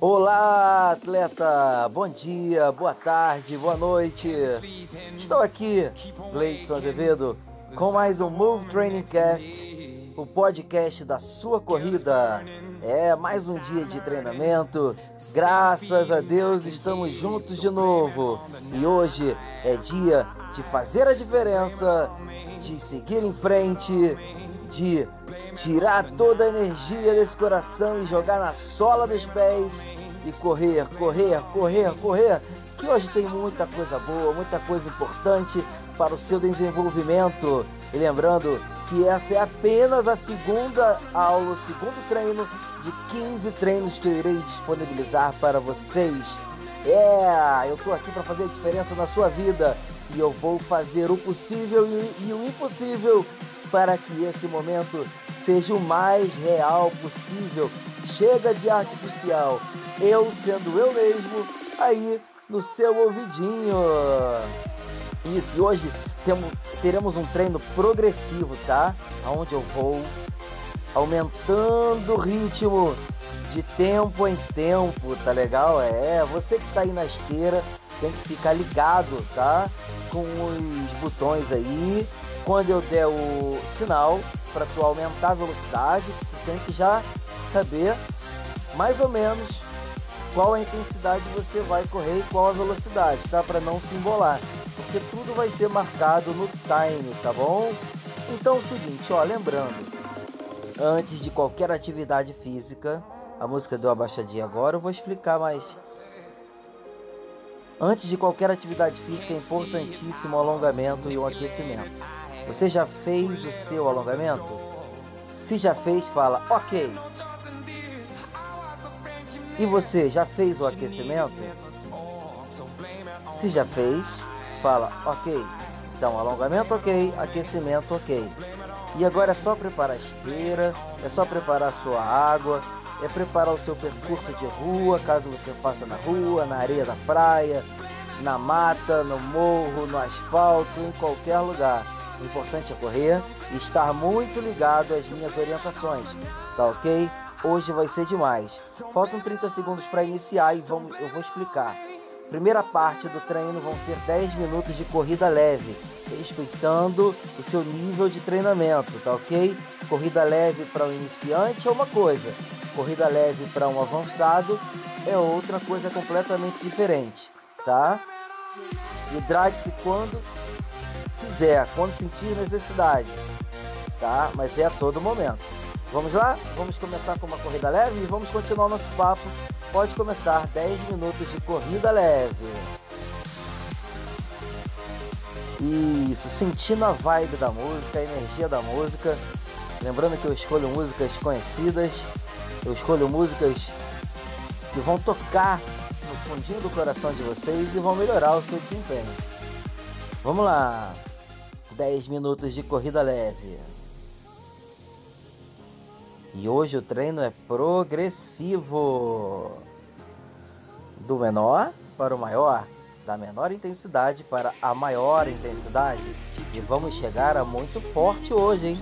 Olá, atleta! Bom dia, boa tarde, boa noite. Estou aqui, Gleidson Azevedo, com mais um Move Training Cast, o podcast da sua corrida. É mais um dia de treinamento. Graças a Deus estamos juntos de novo. E hoje é dia de fazer a diferença, de seguir em frente, de tirar toda a energia desse coração e jogar na sola dos pés e correr, correr, correr, correr. Que hoje tem muita coisa boa, muita coisa importante para o seu desenvolvimento. E lembrando que essa é apenas a segunda aula, o segundo treino de 15 treinos que eu irei disponibilizar para vocês. É, eu estou aqui para fazer a diferença na sua vida e eu vou fazer o possível e o impossível para que esse momento seja o mais real possível. Chega de artificial, eu sendo eu mesmo aí no seu ouvidinho. Isso, e hoje temos, teremos um treino progressivo, tá? Onde eu vou aumentando o ritmo de tempo em tempo, tá legal? É, você que tá aí na esteira tem que ficar ligado, tá? Com os botões aí. Quando eu der o sinal para tu aumentar a velocidade, tu tem que já saber mais ou menos qual a intensidade você vai correr e qual a velocidade, tá? Para não se embolar, porque tudo vai ser marcado no time, tá bom? Então é o seguinte, ó, lembrando, antes de qualquer atividade física, a música deu uma baixadinha agora, eu vou explicar mais Antes de qualquer atividade física é importantíssimo o alongamento e o aquecimento. Você já fez o seu alongamento? Se já fez, fala ok. E você já fez o aquecimento? Se já fez, fala ok. Então, alongamento ok, aquecimento ok. E agora é só preparar a esteira, é só preparar a sua água, é preparar o seu percurso de rua, caso você faça na rua, na areia da praia, na mata, no morro, no asfalto, em qualquer lugar. O importante é correr e estar muito ligado às minhas orientações, tá ok? Hoje vai ser demais. Faltam 30 segundos para iniciar e vamos, eu vou explicar. Primeira parte do treino vão ser 10 minutos de corrida leve, respeitando o seu nível de treinamento, tá ok? Corrida leve para um iniciante é uma coisa, corrida leve para um avançado é outra coisa completamente diferente, tá? Hidrate-se quando quiser, quando sentir necessidade, tá? Mas é a todo momento. Vamos lá? Vamos começar com uma corrida leve e vamos continuar o nosso papo. Pode começar 10 minutos de corrida leve. Isso, sentindo a vibe da música, a energia da música. Lembrando que eu escolho músicas conhecidas eu escolho músicas que vão tocar no fundinho do coração de vocês e vão melhorar o seu desempenho. Vamos lá! 10 minutos de corrida leve. E hoje o treino é progressivo. Do menor para o maior, da menor intensidade para a maior intensidade. E vamos chegar a muito forte hoje, hein?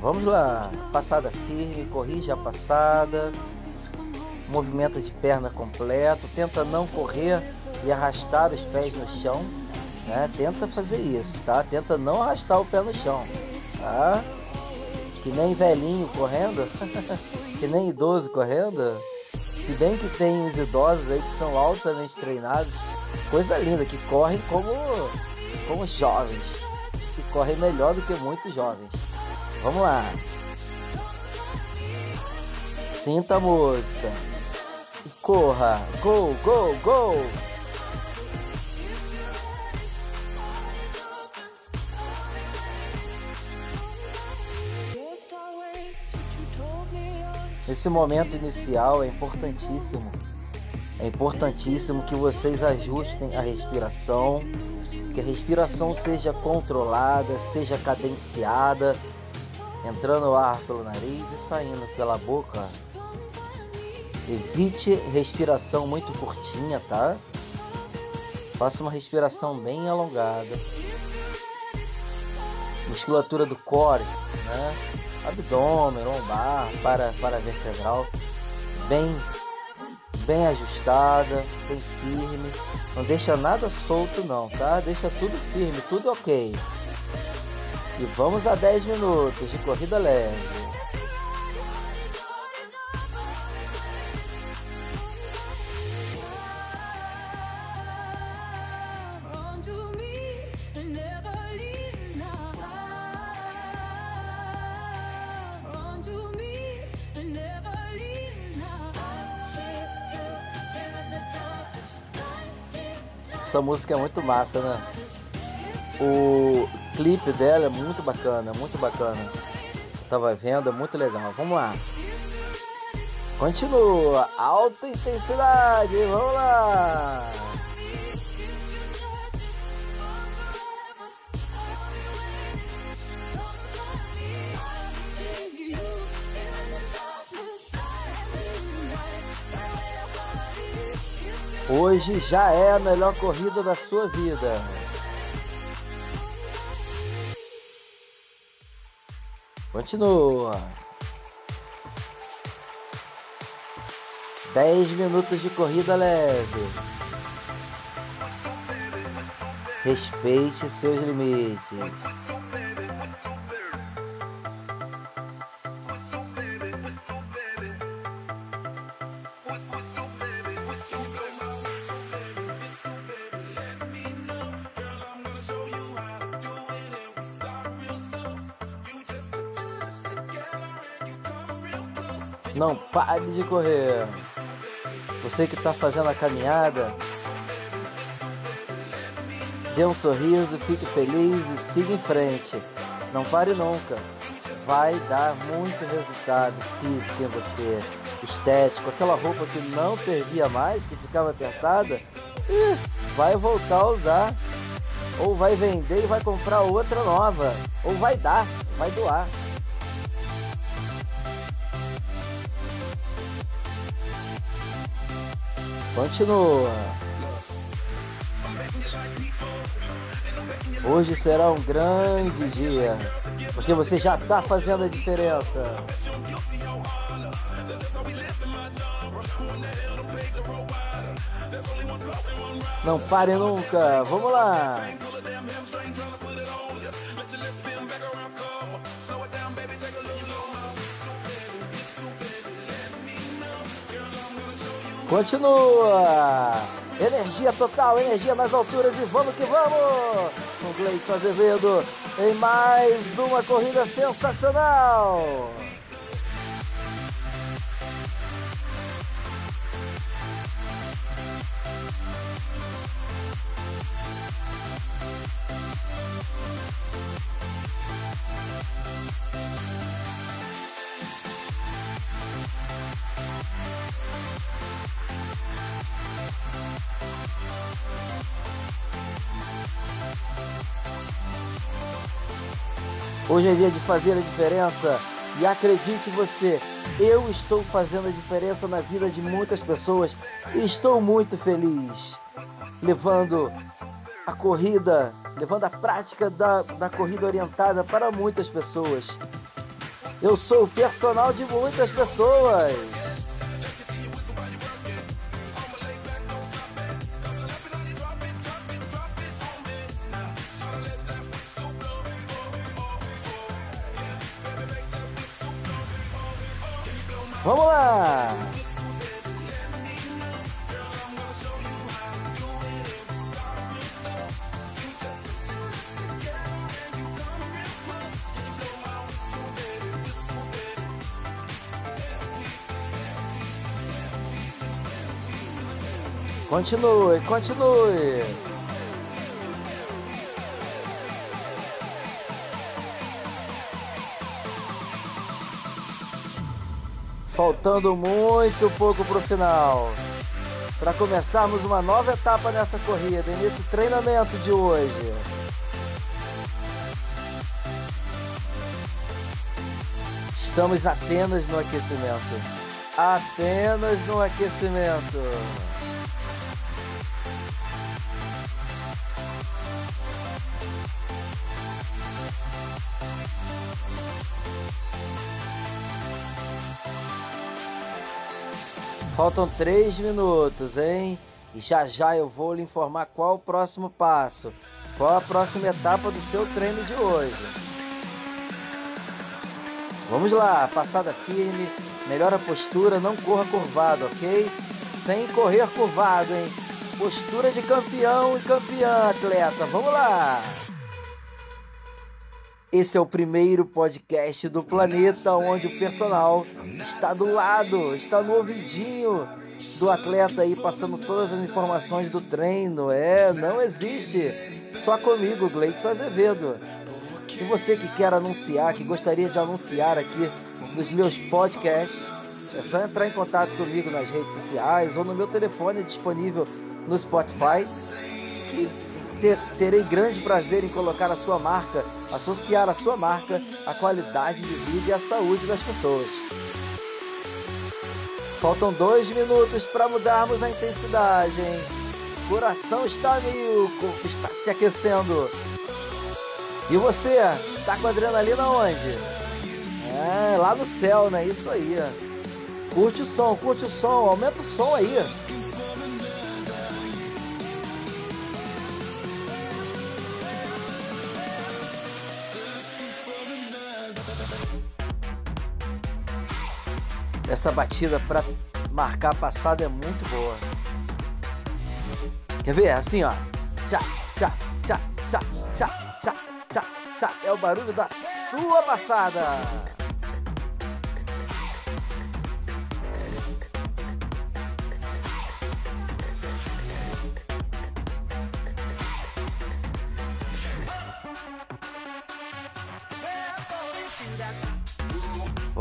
Vamos lá, passada firme, corrija a passada, movimento de perna completo, tenta não correr e arrastar os pés no chão, né? Tenta fazer isso, tá? Tenta não arrastar o pé no chão, tá? Que nem velhinho correndo, que nem idoso correndo. Se bem que tem os idosos aí que são altamente treinados, coisa linda, que correm como, como jovens, que correm melhor do que muitos jovens. Vamos lá. Sinta a música. Corra. Go, go, go. Esse momento inicial é importantíssimo. É importantíssimo que vocês ajustem a respiração, que a respiração seja controlada, seja cadenciada, entrando o ar pelo nariz e saindo pela boca. Evite respiração muito curtinha, tá? Faça uma respiração bem alongada. Musculatura do core, né? Abdômen, lombar, para, para vertebral. bem, bem ajustada, bem firme. Não deixa nada solto não, tá? Deixa tudo firme, tudo ok. E vamos a 10 minutos de corrida leve. Essa música é muito massa, né? O clipe dela é muito bacana, muito bacana. Eu tava vendo, é muito legal. Vamos lá. Continua. Alta intensidade. Vamos lá. Hoje já é a melhor corrida da sua vida. Continua. 10 minutos de corrida leve. Respeite seus limites. Não pare de correr. Você que está fazendo a caminhada, dê um sorriso, fique feliz e siga em frente. Não pare nunca. Vai dar muito resultado físico em você, estético. Aquela roupa que não servia mais, que ficava apertada, vai voltar a usar. Ou vai vender e vai comprar outra nova. Ou vai dar, vai doar. Continua. Hoje será um grande dia, porque você já está fazendo a diferença. Não pare nunca. Vamos lá. Continua! Energia total, energia nas alturas e vamos que vamos! Com Gleison Azevedo em mais uma corrida sensacional! Hoje é dia de fazer a diferença e acredite você, eu estou fazendo a diferença na vida de muitas pessoas e estou muito feliz levando a corrida, levando a prática da, da corrida orientada para muitas pessoas. Eu sou o personal de muitas pessoas. Vamos lá! Continue, continue. Faltando muito pouco para o final. Para começarmos uma nova etapa nessa corrida e nesse treinamento de hoje. Estamos apenas no aquecimento. Apenas no aquecimento. Faltam três minutos, hein? E já já eu vou lhe informar qual o próximo passo, qual a próxima etapa do seu treino de hoje. Vamos lá, passada firme, melhora a postura, não corra curvado, ok? Sem correr curvado, hein? Postura de campeão e campeã, atleta. Vamos lá! Esse é o primeiro podcast do planeta onde o personal está do lado, está no ouvidinho do atleta aí passando todas as informações do treino. É, não existe só comigo, Gleitson Azevedo. E você que quer anunciar, que gostaria de anunciar aqui nos meus podcasts, é só entrar em contato comigo nas redes sociais ou no meu telefone disponível no Spotify. Que ter, terei grande prazer em colocar a sua marca, associar a sua marca à qualidade de vida e à saúde das pessoas. Faltam dois minutos para mudarmos a intensidade, hein? Coração está corpo está se aquecendo. E você, tá com adrenalina onde? É, lá no céu, né? Isso aí. Curte o som, curte o som, aumenta o som aí. Essa batida para marcar a passada é muito boa. Quer ver? Assim, ó. Tchá, tchá, tchá, tchá, tchá, tchá, tchá, tchá. É o barulho da sua passada.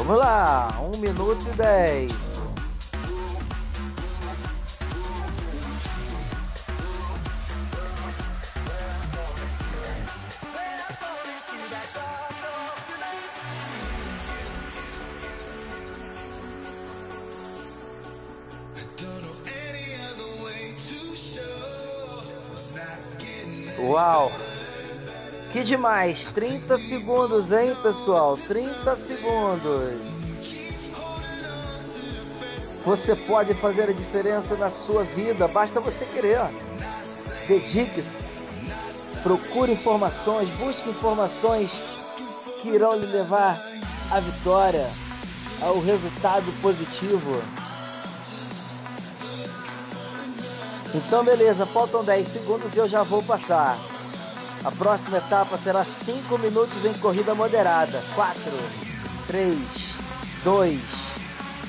Vamos lá, 1 minuto e 10. Demais! 30 segundos, hein, pessoal? 30 segundos. Você pode fazer a diferença na sua vida, basta você querer. Dedique-se. Procure informações, busque informações que irão lhe levar à vitória, ao resultado positivo. Então, beleza, faltam 10 segundos e eu já vou passar. A próxima etapa será 5 minutos em corrida moderada. 4, 3, 2,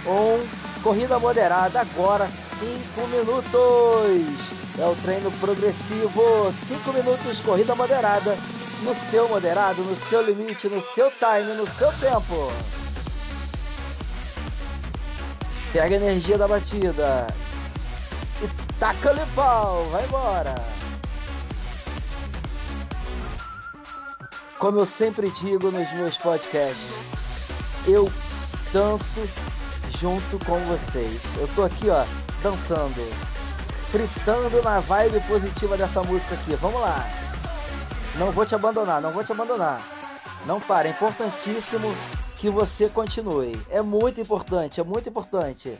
1. Corrida moderada agora 5 minutos. É o treino progressivo. 5 minutos, corrida moderada. No seu moderado, no seu limite, no seu time, no seu tempo. Pega a energia da batida. E taca-lhe pau. Vai embora. Como eu sempre digo nos meus podcasts, eu danço junto com vocês. Eu tô aqui, ó, dançando, fritando na vibe positiva dessa música aqui. Vamos lá. Não vou te abandonar, não vou te abandonar. Não para, é importantíssimo que você continue. É muito importante, é muito importante.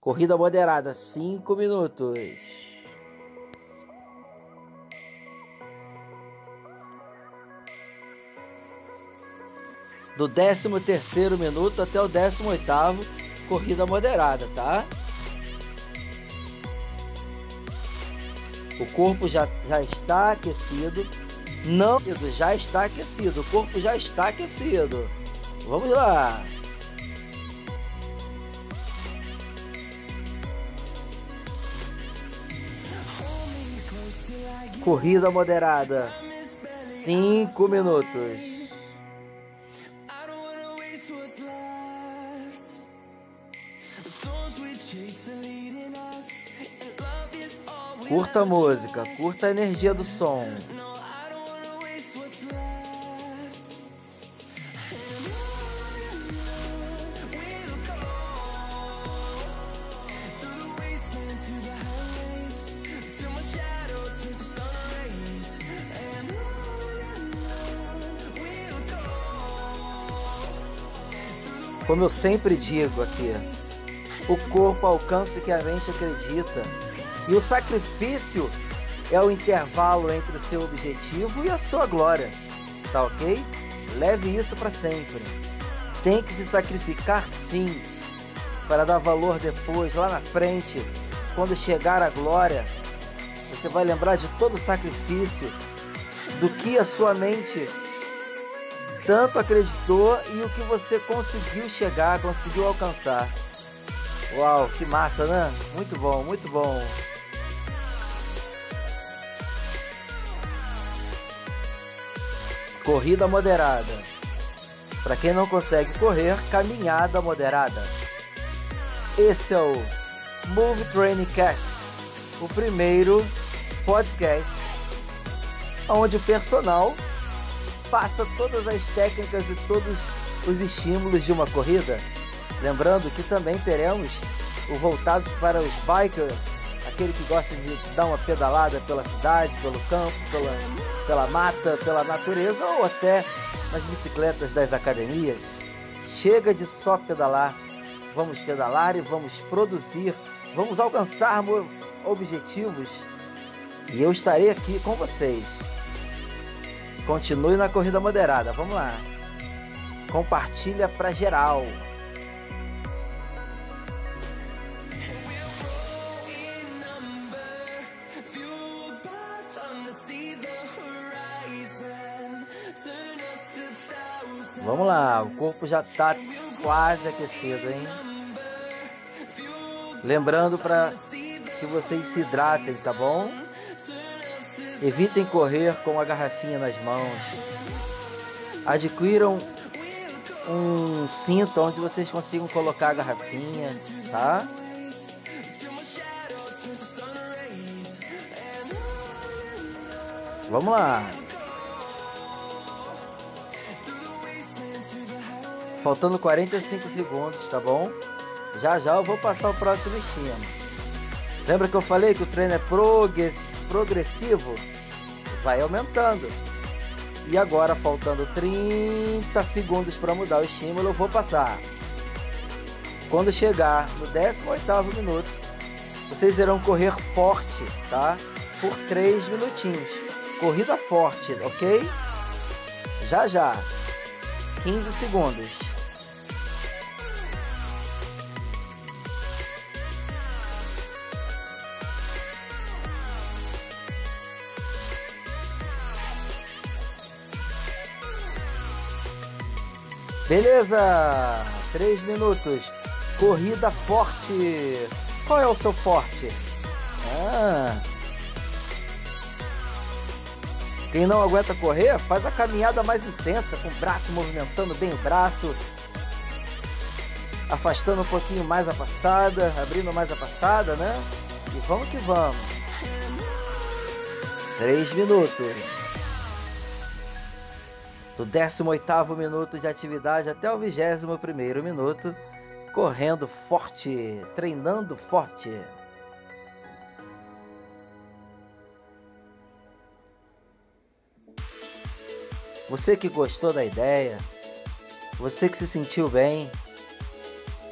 Corrida moderada, 5 minutos. Do 13º minuto até o 18º, corrida moderada, tá? O corpo já, já está aquecido. Não, já está aquecido. O corpo já está aquecido. Vamos lá. Corrida moderada. 5 minutos. Curta a música, curta a energia do som. Como eu sempre digo aqui, o corpo alcança o que a mente acredita. E o sacrifício é o intervalo entre o seu objetivo e a sua glória. Tá ok? Leve isso para sempre. Tem que se sacrificar sim, para dar valor depois, lá na frente, quando chegar a glória. Você vai lembrar de todo o sacrifício, do que a sua mente tanto acreditou e o que você conseguiu chegar, conseguiu alcançar. Uau, que massa, né? Muito bom, muito bom. Corrida moderada. Para quem não consegue correr, caminhada moderada. Esse é o Move Training Cast, o primeiro podcast onde o personal passa todas as técnicas e todos os estímulos de uma corrida. Lembrando que também teremos o voltados para os bikers, aquele que gosta de dar uma pedalada pela cidade, pelo campo, pela, pela mata, pela natureza ou até nas bicicletas das academias. Chega de só pedalar, vamos pedalar e vamos produzir, vamos alcançar objetivos e eu estarei aqui com vocês. Continue na corrida moderada. Vamos lá. Compartilha para geral. Vamos lá, o corpo já está quase aquecido, hein? Lembrando para que vocês se hidratem, tá bom? Evitem correr com a garrafinha nas mãos. Adquiram um cinto onde vocês consigam colocar a garrafinha, tá? Vamos lá. Faltando 45 segundos, tá bom? Já já eu vou passar o próximo estímulo. Lembra que eu falei que o treino é progressivo? vai aumentando. E agora, faltando 30 segundos para mudar o estímulo, eu vou passar. Quando chegar no 18º minuto, vocês irão correr forte, tá? Por 3 minutinhos. Corrida forte, ok? Já já. 15 segundos. Beleza! Três minutos. Corrida forte. Qual é o seu forte? Ah. Quem não aguenta correr, faz a caminhada mais intensa, com o braço movimentando bem o braço, afastando um pouquinho mais a passada, abrindo mais a passada, né? E vamos que vamos. Três minutos do 18º minuto de atividade até o 21º minuto, correndo forte, treinando forte. Você que gostou da ideia, você que se sentiu bem,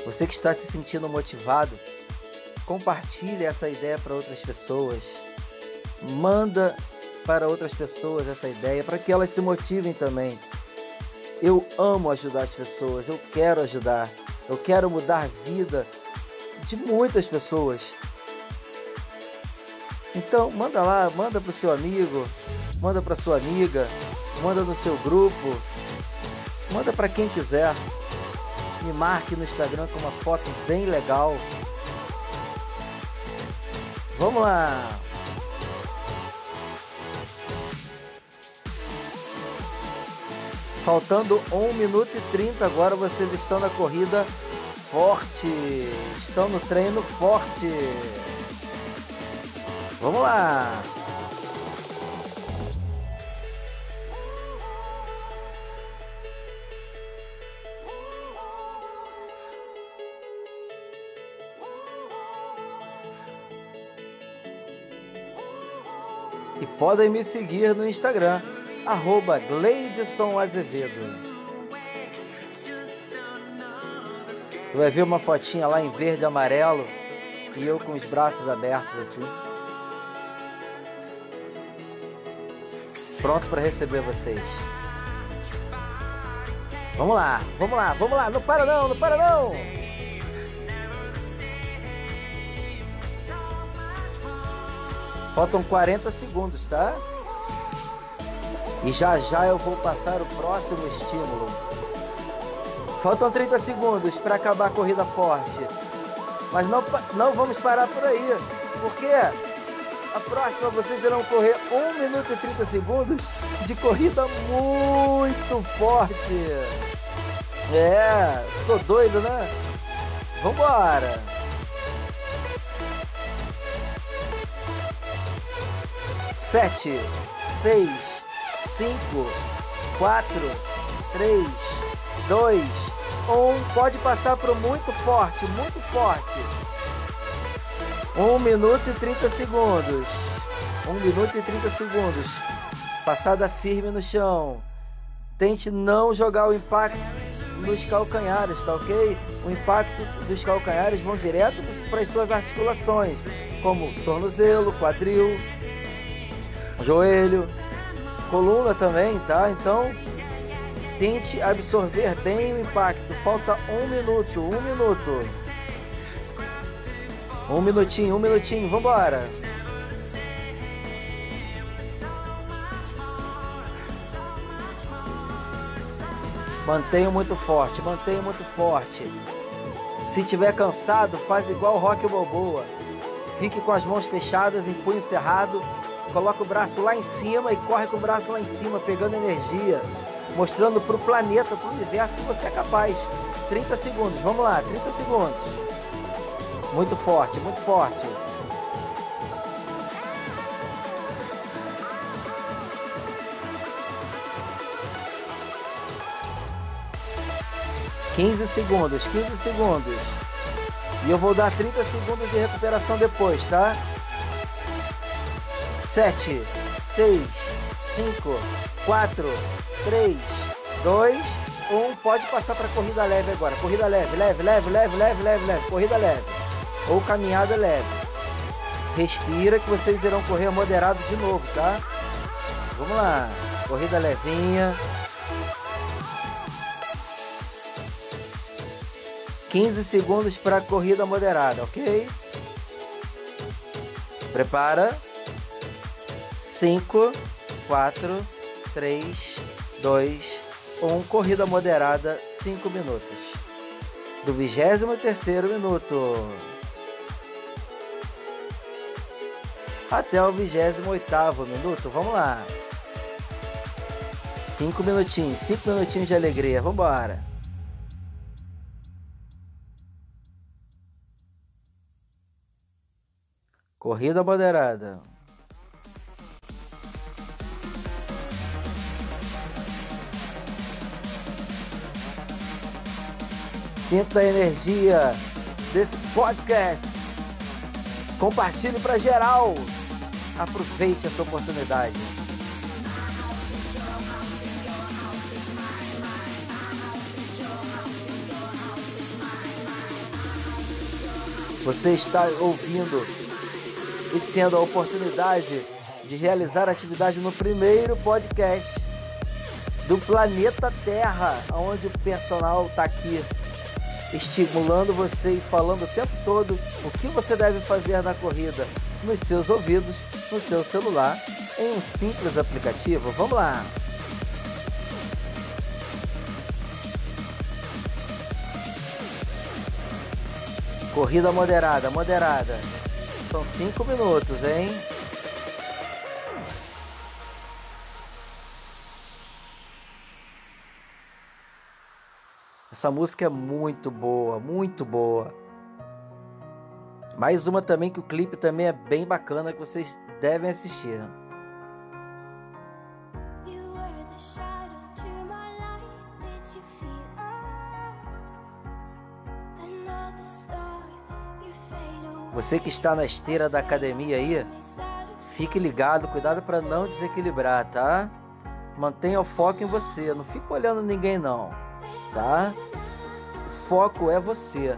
você que está se sentindo motivado, compartilhe essa ideia para outras pessoas. Manda para outras pessoas essa ideia, para que elas se motivem também. Eu amo ajudar as pessoas, eu quero ajudar, eu quero mudar a vida de muitas pessoas. Então, manda lá, manda para o seu amigo, manda para sua amiga, manda no seu grupo, manda para quem quiser. Me marque no Instagram com uma foto bem legal. Vamos lá! Faltando 1 minuto e 30 agora vocês estão na corrida forte. Estão no treino forte. Vamos lá. E podem me seguir no Instagram arroba Gleidson Azevedo. Tu vai ver uma fotinha lá em verde e amarelo e eu com os braços abertos assim. Pronto para receber vocês. Vamos lá, vamos lá, vamos lá. Não para não, não para não. Faltam 40 segundos, tá? E já já eu vou passar o próximo estímulo. Faltam 30 segundos para acabar a corrida forte. Mas não, não vamos parar por aí. Porque a próxima vocês irão correr 1 minuto e 30 segundos de corrida muito forte. É, sou doido, né? Vambora! Sete, seis, cinco, quatro, três, dois, um. Pode passar pro muito forte, muito forte. Um minuto e 30 segundos. Um minuto e 30 segundos. Passada firme no chão. Tente não jogar o impacto nos calcanhares, tá ok? O impacto dos calcanhares vão direto para as suas articulações, como tornozelo, quadril, joelho, coluna também, tá? Então tente absorver bem o impacto. Falta um minuto, um minuto. Um minutinho, um minutinho, vambora. Mantenha muito forte, mantenha muito forte. Se tiver cansado, faz igual o Rock Balboa. Fique com as mãos fechadas em punho cerrado. Coloca o braço lá em cima e corre com o braço lá em cima, pegando energia. Mostrando para o planeta, para o universo que você é capaz. 30 segundos, vamos lá, 30 segundos. Muito forte, muito forte. 15 segundos, 15 segundos. E eu vou dar 30 segundos de recuperação depois, tá? 7, 6, 5, 4, 3, 2, 1. Pode passar para corrida leve agora. Corrida leve, leve, leve, leve, leve, leve, leve. Corrida leve. Ou caminhada leve. Respira que vocês irão correr moderado de novo, tá? Vamos lá. Corrida levinha. 15 segundos para corrida moderada, ok? Prepara. 5, 4, 3, 2, 1. Corrida moderada, 5 minutos. Do 23 minuto até o 28 minuto. Vamos lá. 5 minutinhos, 5 minutinhos de alegria. Vamos embora. Corrida moderada. Sinta a energia desse podcast. Compartilhe para geral. Aproveite essa oportunidade. Você está ouvindo e tendo a oportunidade de realizar atividade no primeiro podcast do planeta Terra, onde o personal está aqui estimulando você e falando o tempo todo o que você deve fazer na corrida nos seus ouvidos, no seu celular, em um simples aplicativo. Vamos lá! Corrida moderada, moderada. São cinco minutos, hein? Essa música é muito boa, muito boa. Mais uma também que o clipe também é bem bacana que vocês devem assistir. Você que está na esteira da academia aí, fique ligado, cuidado para não desequilibrar, tá? Mantenha o foco em você, não fique olhando ninguém não, tá? foco é você.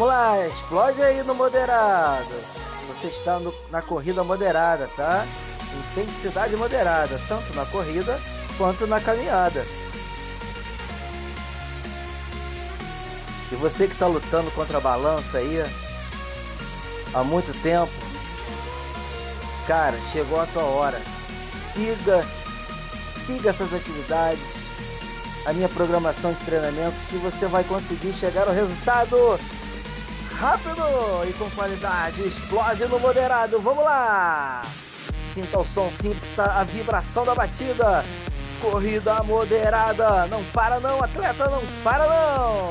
Vamos lá, explode aí no moderado. Você está no, na corrida moderada, tá? Intensidade moderada, tanto na corrida quanto na caminhada. E você que está lutando contra a balança aí há muito tempo, cara, chegou a tua hora. Siga, siga essas atividades, a minha programação de treinamentos que você vai conseguir chegar ao resultado rápido e com qualidade. Explode no moderado. Vamos lá! Sinta o som, sinta a vibração da batida. Corrida moderada. Não para não, atleta, não para não.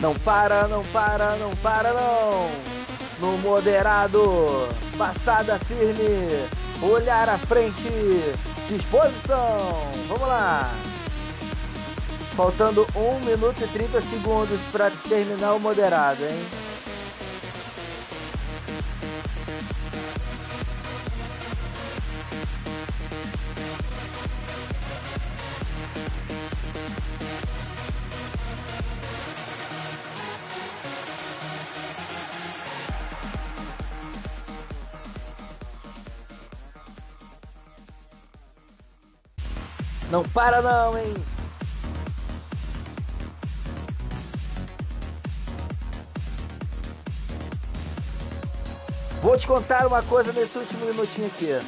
Não para, não para, não para não. No moderado. Passada firme. Olhar à frente. Disposição. Vamos lá. Faltando 1 minuto e 30 segundos para terminar o moderado, hein? Não para não, hein? Vou te contar uma coisa nesse último minutinho aqui.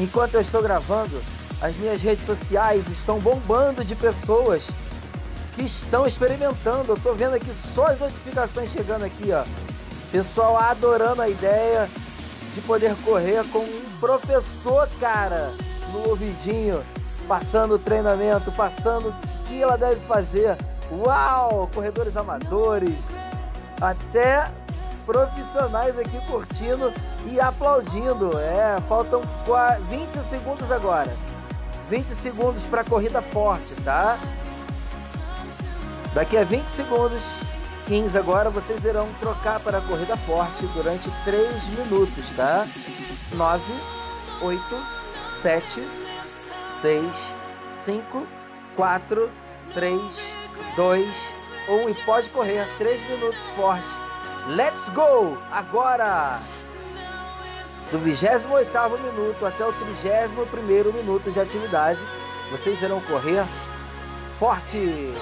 Enquanto eu estou gravando, as minhas redes sociais estão bombando de pessoas que estão experimentando. Eu tô vendo aqui só as notificações chegando aqui, ó. Pessoal adorando a ideia de poder correr com um professor, cara, no ouvidinho, passando o treinamento, passando o que ela deve fazer. Uau! Corredores amadores, até profissionais aqui curtindo e aplaudindo. É, faltam 20 segundos agora. 20 segundos para corrida forte, tá? Daqui a 20 segundos, 15 agora, vocês irão trocar para a corrida forte durante 3 minutos, tá? 9, 8, 7, 6, 5, 4, 3, 2, 1 e pode correr 3 minutos forte. Let's go! Agora! Do 28 minuto até o 31 minuto de atividade, vocês irão correr forte.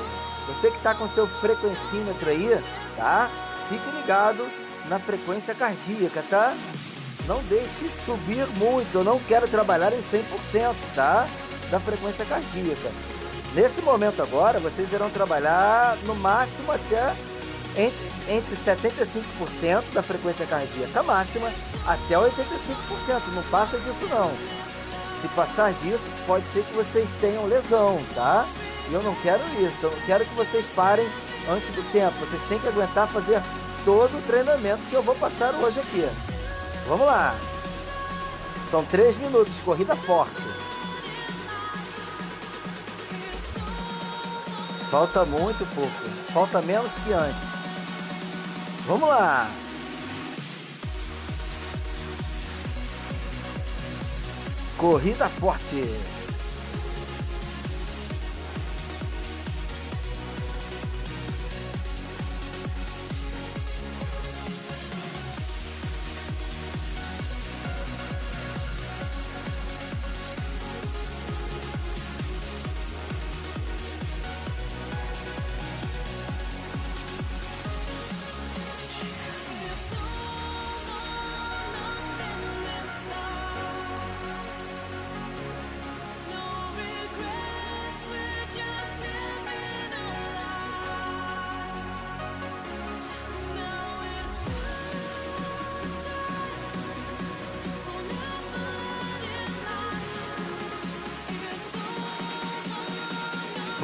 Você que está com seu frequencímetro aí, tá? Fique ligado na frequência cardíaca, tá? Não deixe subir muito, eu não quero trabalhar em 100%, tá? Da frequência cardíaca. Nesse momento agora, vocês irão trabalhar no máximo até entre, entre 75% da frequência cardíaca máxima até 85%. Não passa disso não. Se passar disso, pode ser que vocês tenham lesão, tá? E eu não quero isso. Eu não quero que vocês parem antes do tempo. Vocês têm que aguentar fazer todo o treinamento que eu vou passar hoje aqui. Vamos lá. São 3 minutos, corrida forte. Falta muito pouco. Falta menos que antes. Vamos lá! Corrida forte.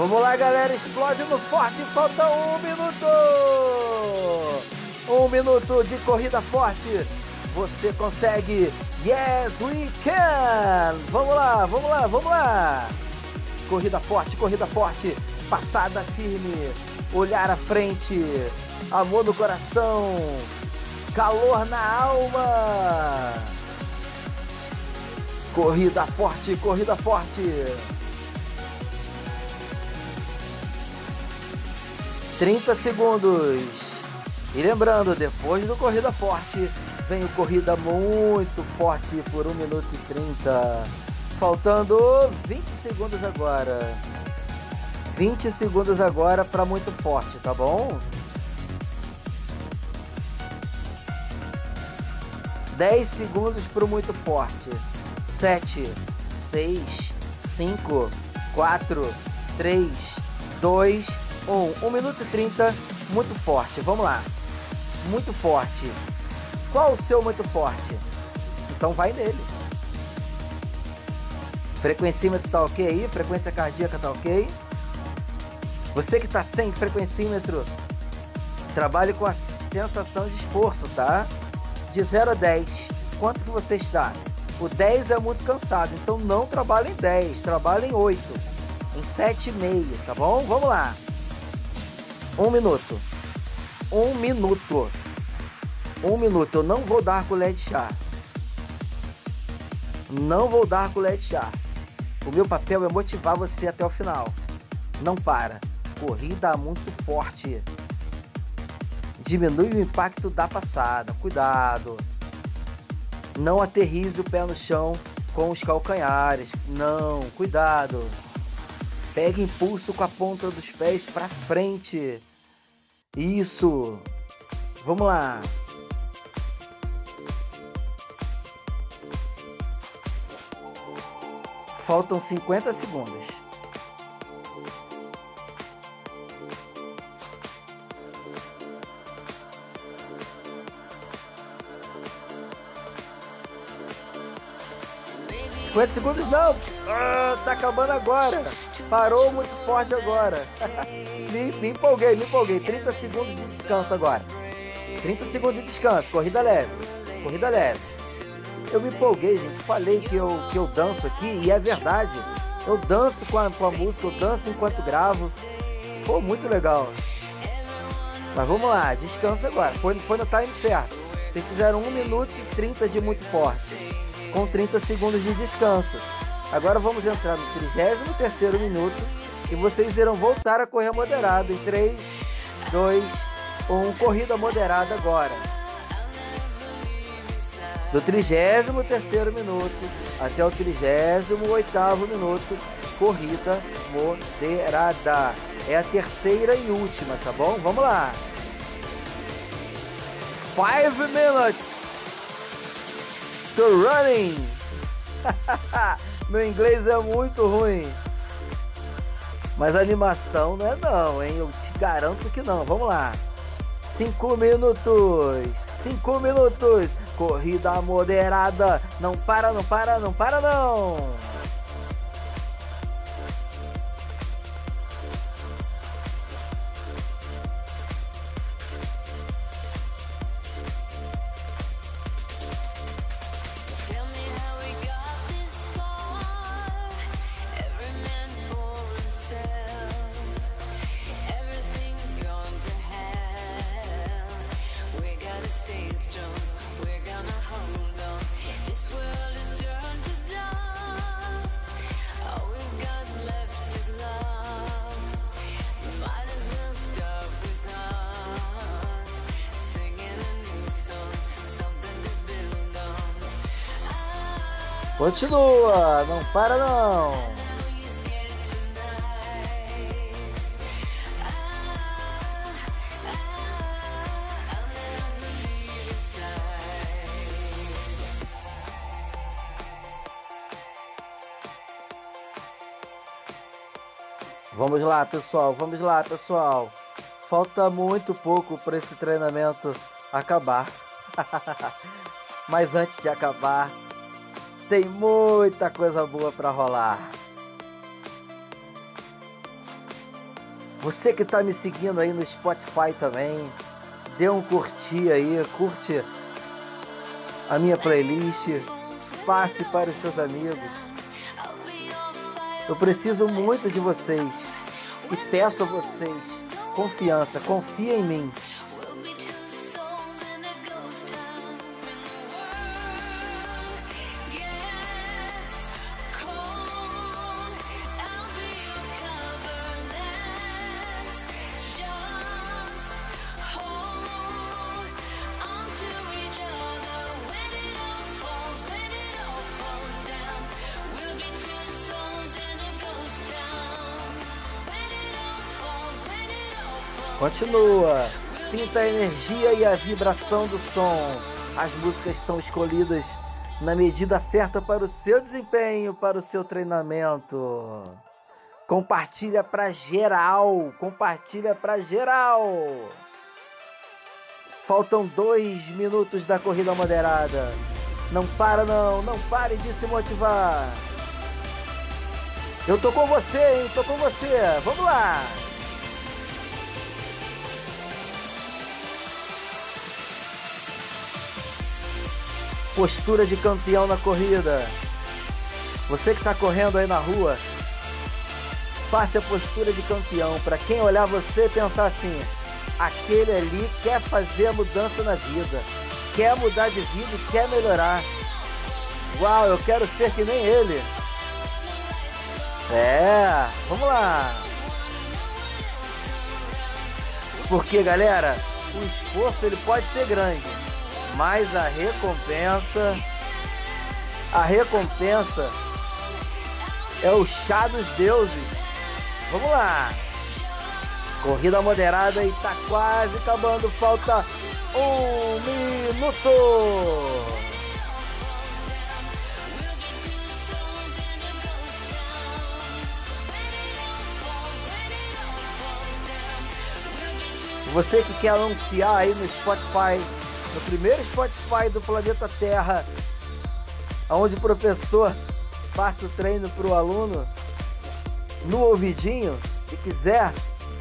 Vamos lá, galera, explode no forte, falta um minuto! Um minuto de corrida forte. Você consegue. Yes, we can! Vamos lá, vamos lá, vamos lá! Corrida forte, corrida forte. Passada firme. Olhar à frente. Amor no coração. Calor na alma. Corrida forte, corrida forte. 30 segundos. E lembrando, depois do Corrida Forte, vem o Corrida Muito Forte por 1 minuto e 30. Faltando 20 segundos agora. 20 segundos agora para Muito Forte, tá bom? 10 segundos para o Muito Forte. 7, 6, 5, 4, 3, 2, 1. 1 minuto e 30, muito forte. Vamos lá. Muito forte. Qual o seu muito forte? Então vai nele. Frequencímetro tá ok aí? Frequência cardíaca tá ok? Você que tá sem frequencímetro, trabalhe com a sensação de esforço, tá? De 0 a 10, quanto que você está? O 10 é muito cansado, então não trabalhe em 10, trabalhe em 8, em 7,5, tá bom? Vamos lá. Um minuto. Um minuto. Um minuto. Eu não vou dar colher de chá. Não vou dar colher de chá. O meu papel é motivar você até o final. Não para. Corrida muito forte. Diminui o impacto da passada. Cuidado. Não aterrize o pé no chão com os calcanhares. Não, cuidado. Pega impulso com a ponta dos pés para frente. Isso. Vamos lá. Faltam 50 segundos. Cinquenta segundos não! Ah, tá acabando agora! Parou muito forte agora! me, me empolguei, me empolguei. 30 segundos de descanso agora. 30 segundos de descanso, corrida leve. Corrida leve. Eu me empolguei, gente. Falei que eu, que eu danço aqui e é verdade. Eu danço com a, com a música, eu danço enquanto gravo. Pô, muito legal. Mas vamos lá, descanso agora. Foi, foi no time certo. Vocês fizeram 1 minuto e 30 de muito forte. Com 30 segundos de descanso. Agora vamos entrar no 33 minuto e vocês irão voltar a correr moderado em 3, 2, 1. Corrida moderada agora. Do 33 minuto até o 38 minuto, corrida moderada. É a terceira e última, tá bom? Vamos lá. 5 minutes to running. Meu inglês é muito ruim. Mas animação não é não, hein? Eu te garanto que não. Vamos lá. Cinco minutos. Cinco minutos. Corrida moderada. Não para, não para, não para não. Continua, não para não. Vamos lá, pessoal. Vamos lá, pessoal. Falta muito pouco para esse treinamento acabar. Mas antes de acabar, tem muita coisa boa para rolar. Você que está me seguindo aí no Spotify também, dê um curtir aí, curte a minha playlist, passe para os seus amigos. Eu preciso muito de vocês e peço a vocês confiança, confia em mim. Continua. Sinta a energia e a vibração do som. As músicas são escolhidas na medida certa para o seu desempenho, para o seu treinamento. Compartilha para geral, compartilha para geral. Faltam dois minutos da corrida moderada. Não para não, não pare de se motivar. Eu tô com você, hein? Tô com você. Vamos lá. Postura de campeão na corrida. Você que está correndo aí na rua, faça a postura de campeão para quem olhar você pensar assim: aquele ali quer fazer a mudança na vida, quer mudar de vida e quer melhorar. Uau, eu quero ser que nem ele. É, vamos lá. Porque, galera, o esforço ele pode ser grande, mas a recompensa, a recompensa é o chá dos deuses. Vamos lá. Corrida moderada e tá quase acabando. Falta um minuto. Você que quer anunciar aí no Spotify no primeiro Spotify do planeta Terra, onde o professor passa o treino para o aluno no ouvidinho. Se quiser,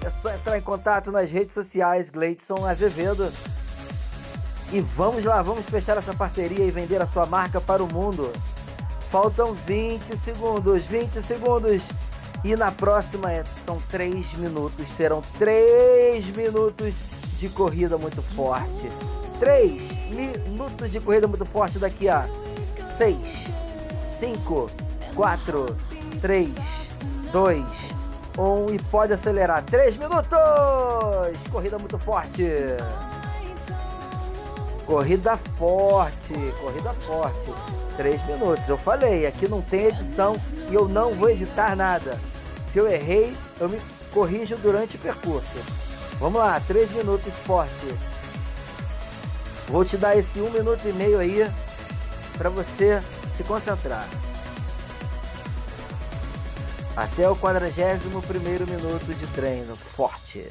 é só entrar em contato nas redes sociais Gleidson Azevedo. E vamos lá, vamos fechar essa parceria e vender a sua marca para o mundo. Faltam 20 segundos, 20 segundos. E na próxima é, são 3 minutos. Serão 3 minutos de corrida muito forte. 3 minutos de corrida muito forte daqui a 6, 5, 4, 3, 2, 1 e pode acelerar. 3 minutos! Corrida muito forte. Corrida forte, corrida forte. 3 minutos. Eu falei, aqui não tem edição e eu não vou editar nada. Se eu errei, eu me corrijo durante o percurso. Vamos lá, 3 minutos forte. Vou te dar esse um minuto e meio aí para você se concentrar. Até o 41 primeiro minuto de treino forte.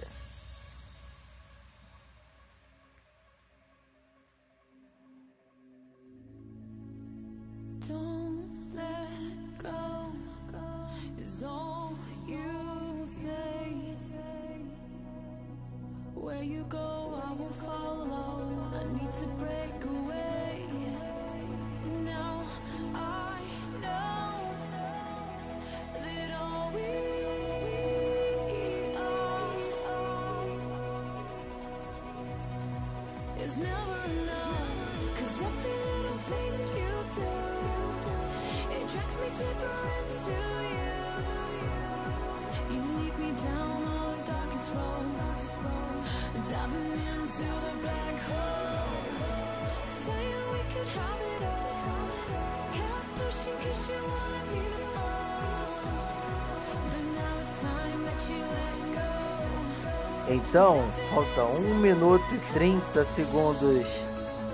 Minuto e 30 segundos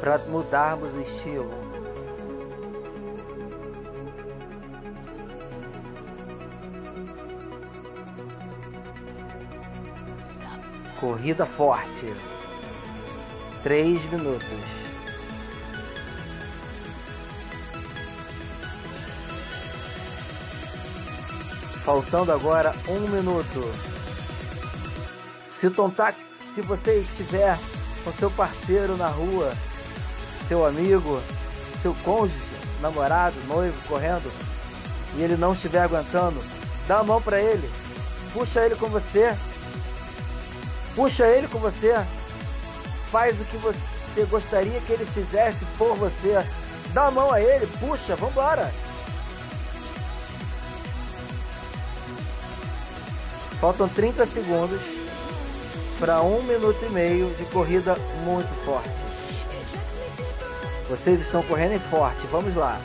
para mudarmos o estilo. Corrida forte. Três minutos. Faltando agora um minuto. Se tontar, se você estiver com seu parceiro na rua, seu amigo, seu cônjuge, namorado, noivo, correndo, e ele não estiver aguentando, dá a mão para ele, puxa ele com você, puxa ele com você, faz o que você gostaria que ele fizesse por você, dá a mão a ele, puxa, vambora. Faltam 30 segundos para um minuto e meio de corrida muito forte. Vocês estão correndo forte, vamos lá.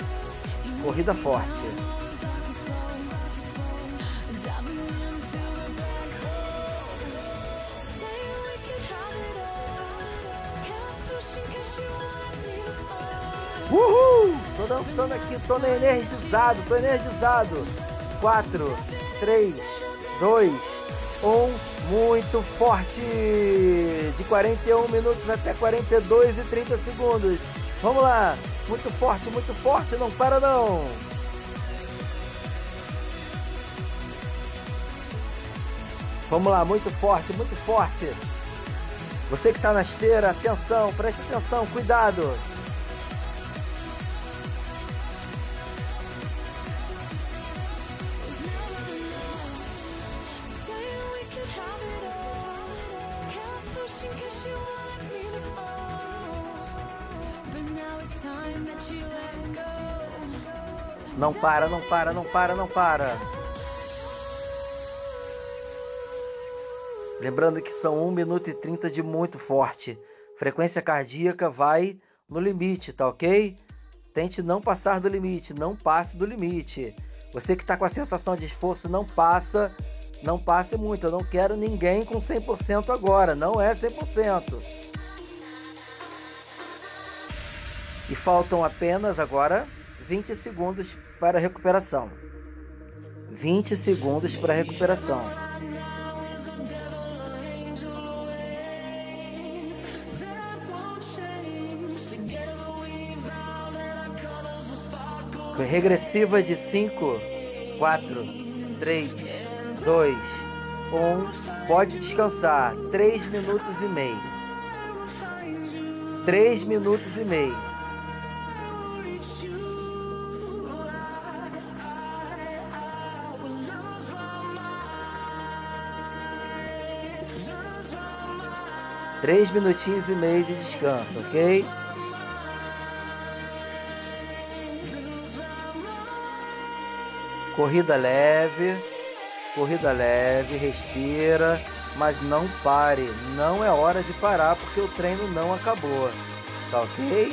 Corrida forte. Uhul! Tô dançando aqui, tô energizado, tô energizado. 4, 3, 2, 1 muito forte, de 41 minutos até 42 e 30 segundos. Vamos lá, muito forte, muito forte, não para não. Vamos lá, muito forte, muito forte. Você que está na esteira, atenção, preste atenção, cuidado. Não para, não para, não para, não para. Lembrando que são 1 minuto e 30 de muito forte. Frequência cardíaca vai no limite, tá ok? Tente não passar do limite, não passe do limite. Você que está com a sensação de esforço, não passa, não passe muito. Eu não quero ninguém com 100% agora, não é 100%. E faltam apenas agora 20 segundos para recuperação. 20 segundos para recuperação. Regressiva de 5, 4, 3, 2, 1. Pode descansar. 3 minutos e meio. 3 minutos e meio. Três minutinhos e meio de descanso, ok? Corrida leve, corrida leve, respira, mas não pare. Não é hora de parar porque o treino não acabou, tá ok?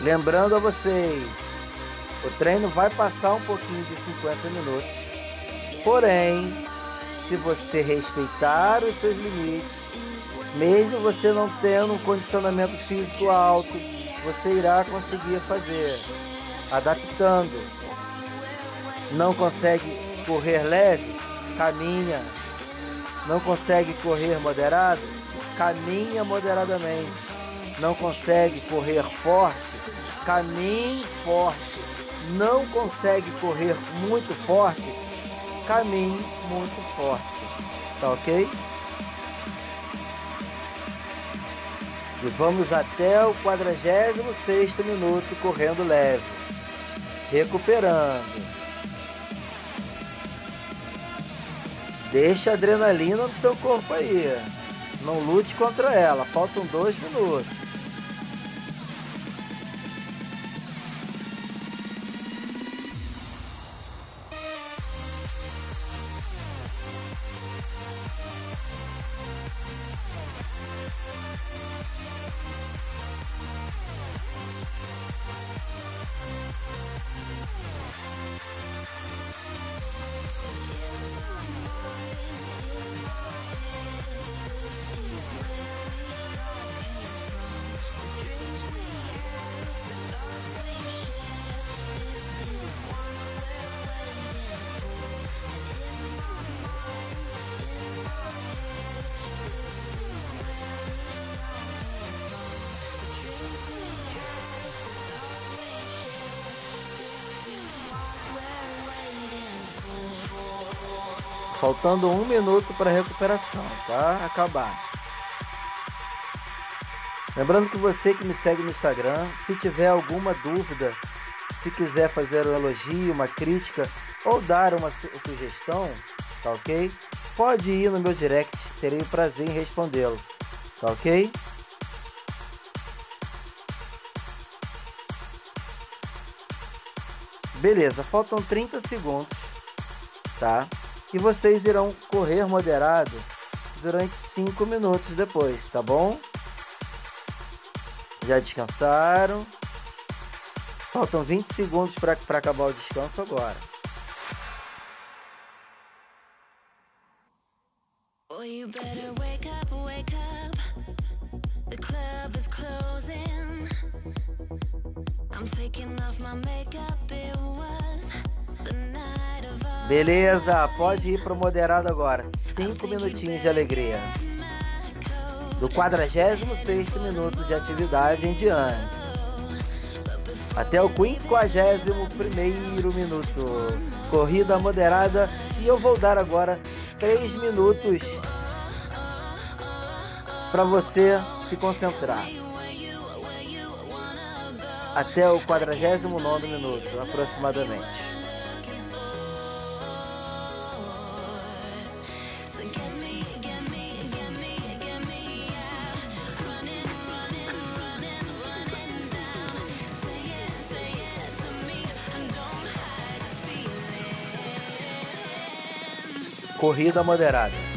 Lembrando a vocês, o treino vai passar um pouquinho de 50 minutos, porém se você respeitar os seus limites, mesmo você não tendo um condicionamento físico alto, você irá conseguir fazer, adaptando. Não consegue correr leve? Caminha. Não consegue correr moderado? Caminha moderadamente. Não consegue correr forte? Caminhe forte. Não consegue correr muito forte? Caminho muito forte, tá ok? E vamos até o 46 minuto correndo leve, recuperando. Deixa a adrenalina no seu corpo aí. Não lute contra ela. Faltam dois minutos. Faltando um minuto para recuperação, tá? Acabar. Lembrando que você que me segue no Instagram, se tiver alguma dúvida, se quiser fazer um elogio, uma crítica ou dar uma su sugestão, tá ok? Pode ir no meu direct, terei o prazer em respondê-lo, tá ok? Beleza, faltam 30 segundos, tá? E vocês irão correr moderado durante 5 minutos depois, tá bom? Já descansaram? Faltam 20 segundos para acabar o descanso agora. Oh, Beleza, pode ir pro moderado agora. Cinco minutinhos de alegria. Do 46 minuto de atividade em diante até o 51 minuto. Corrida moderada e eu vou dar agora 3 minutos para você se concentrar. Até o 49 minuto, aproximadamente. Corrida moderada.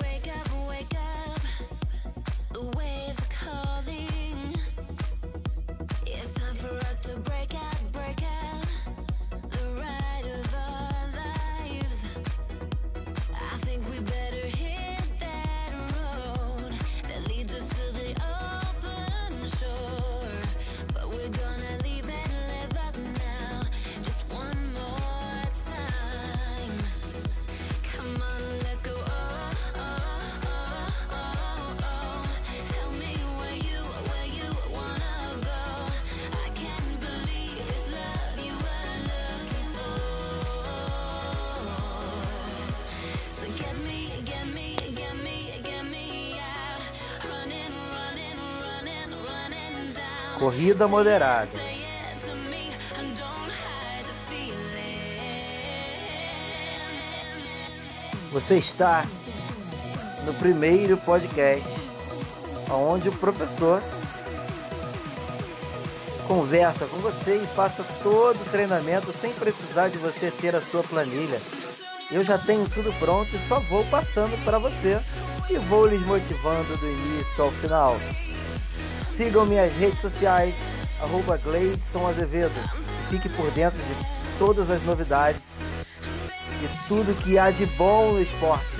wake up, wake up. The waves are calling. Corrida moderada. Você está no primeiro podcast onde o professor conversa com você e passa todo o treinamento sem precisar de você ter a sua planilha. Eu já tenho tudo pronto e só vou passando para você e vou lhes motivando do início ao final. Sigam minhas redes sociais, arroba Gleidson Azevedo. Fique por dentro de todas as novidades e tudo que há de bom no esporte.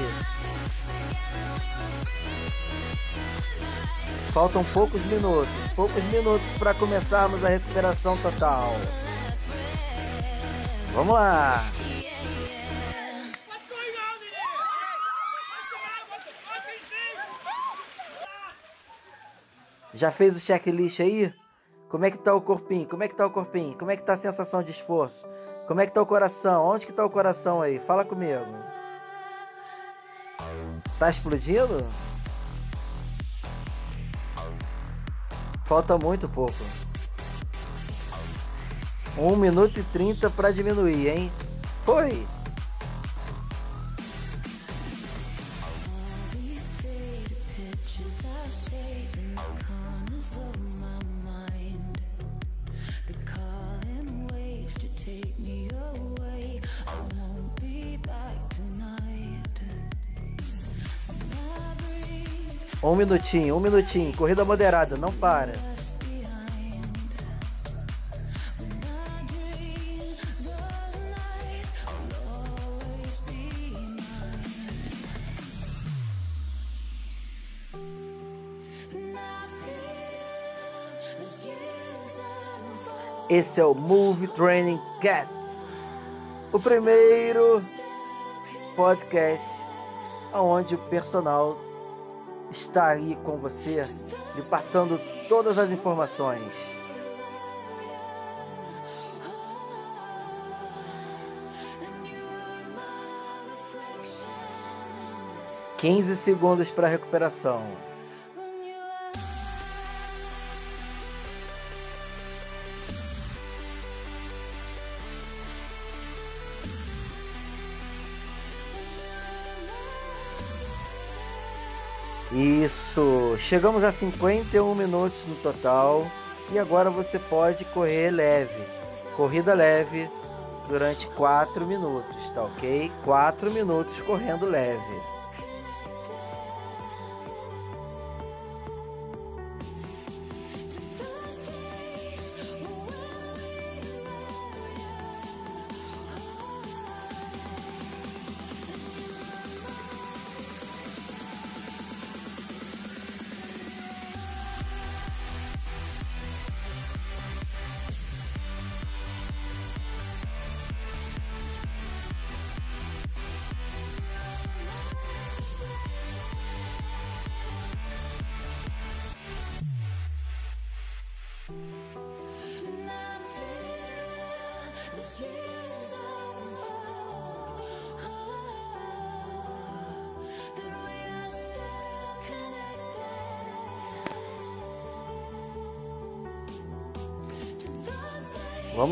Faltam poucos minutos, poucos minutos para começarmos a recuperação total. Vamos lá! Já fez o checklist aí? Como é que tá o corpinho? Como é que tá o corpinho? Como é que tá a sensação de esforço? Como é que tá o coração? Onde que tá o coração aí? Fala comigo. Tá explodindo? Falta muito pouco. 1 minuto e 30 para diminuir, hein? Foi! Minutinho, um minutinho. Corrida moderada, não para. Esse é o Move Training Cast, o primeiro podcast onde o personal está aí com você, lhe passando todas as informações. Quinze segundos para recuperação. Isso, chegamos a 51 minutos no total e agora você pode correr leve, corrida leve durante 4 minutos, tá ok? 4 minutos correndo leve.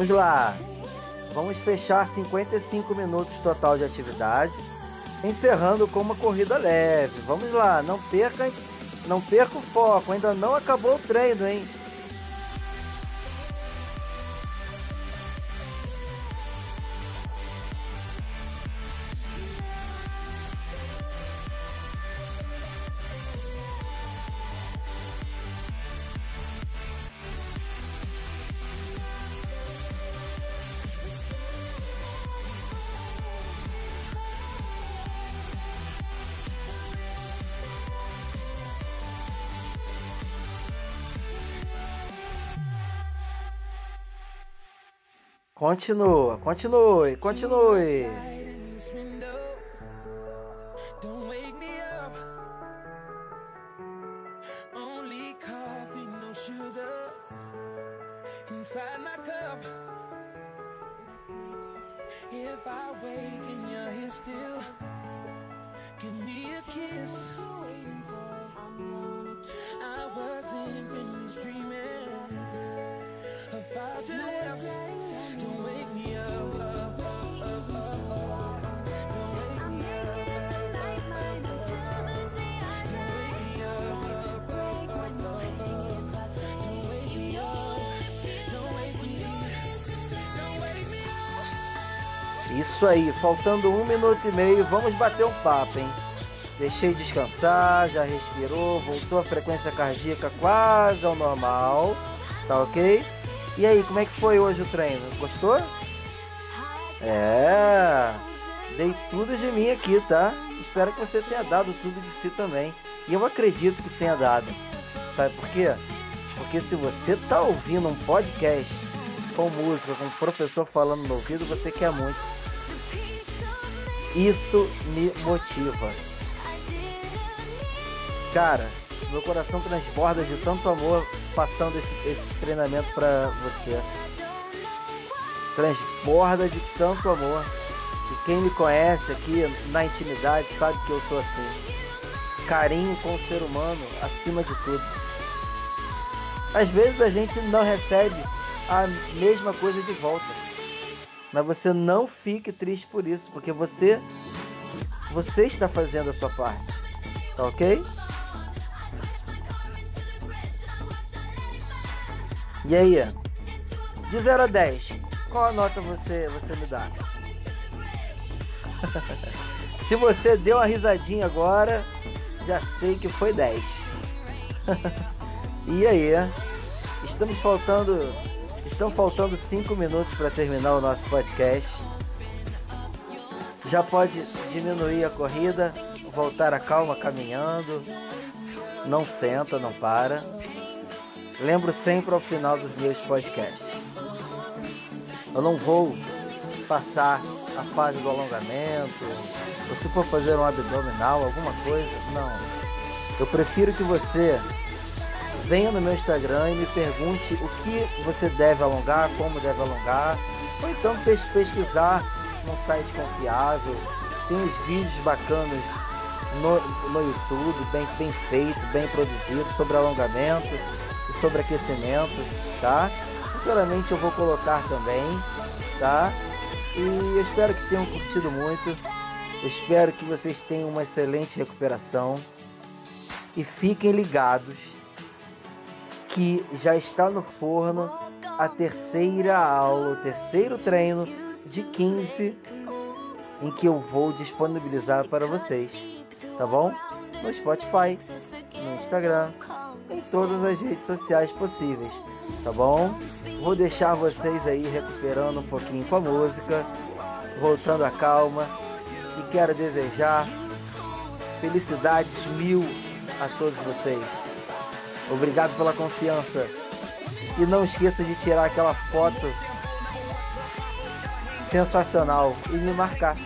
Vamos lá. Vamos fechar 55 minutos total de atividade, encerrando com uma corrida leve. Vamos lá, não perca, não perca o foco, ainda não acabou o treino, hein? Continua, continue, continue. If I wake and you're here still, give me a kiss. Isso aí, faltando um minuto e meio, vamos bater um papo, hein? Deixei descansar, já respirou, voltou a frequência cardíaca quase ao normal, tá ok? E aí, como é que foi hoje o treino? Gostou? É, dei tudo de mim aqui, tá? Espero que você tenha dado tudo de si também. E eu acredito que tenha dado. Sabe por quê? Porque se você tá ouvindo um podcast com música, com o professor falando no ouvido, você quer muito. Isso me motiva. Cara, meu coração transborda de tanto amor passando esse, esse treinamento para você. Transborda de tanto amor. E quem me conhece aqui na intimidade sabe que eu sou assim. Carinho com o ser humano acima de tudo. Às vezes a gente não recebe a mesma coisa de volta. Mas você não fique triste por isso, porque você você está fazendo a sua parte. Tá OK? E aí? De 0 a 10, qual nota você você me dá? Se você deu uma risadinha agora, já sei que foi 10. e aí, estamos faltando. Estão faltando 5 minutos para terminar o nosso podcast. Já pode diminuir a corrida, voltar a calma caminhando. Não senta, não para. Lembro sempre ao final dos meus podcasts. Eu não vou passar a fase do alongamento, ou se for fazer um abdominal, alguma coisa, não. Eu prefiro que você venha no meu Instagram e me pergunte o que você deve alongar, como deve alongar, ou então pesquisar num site confiável. Tem os vídeos bacanas no, no YouTube, bem, bem feito, bem produzido, sobre alongamento e sobre aquecimento, tá? Futuramente eu vou colocar também, tá? E eu espero que tenham curtido muito. Eu espero que vocês tenham uma excelente recuperação. E fiquem ligados que já está no forno a terceira aula, o terceiro treino de 15 em que eu vou disponibilizar para vocês, tá bom? No Spotify, no Instagram, em todas as redes sociais possíveis, tá bom? Vou deixar vocês aí recuperando um pouquinho com a música, voltando a calma e quero desejar felicidades mil a todos vocês. Obrigado pela confiança e não esqueça de tirar aquela foto sensacional e me marcar,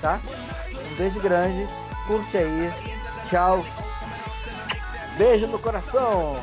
tá? Um beijo grande, curte aí, tchau, beijo no coração.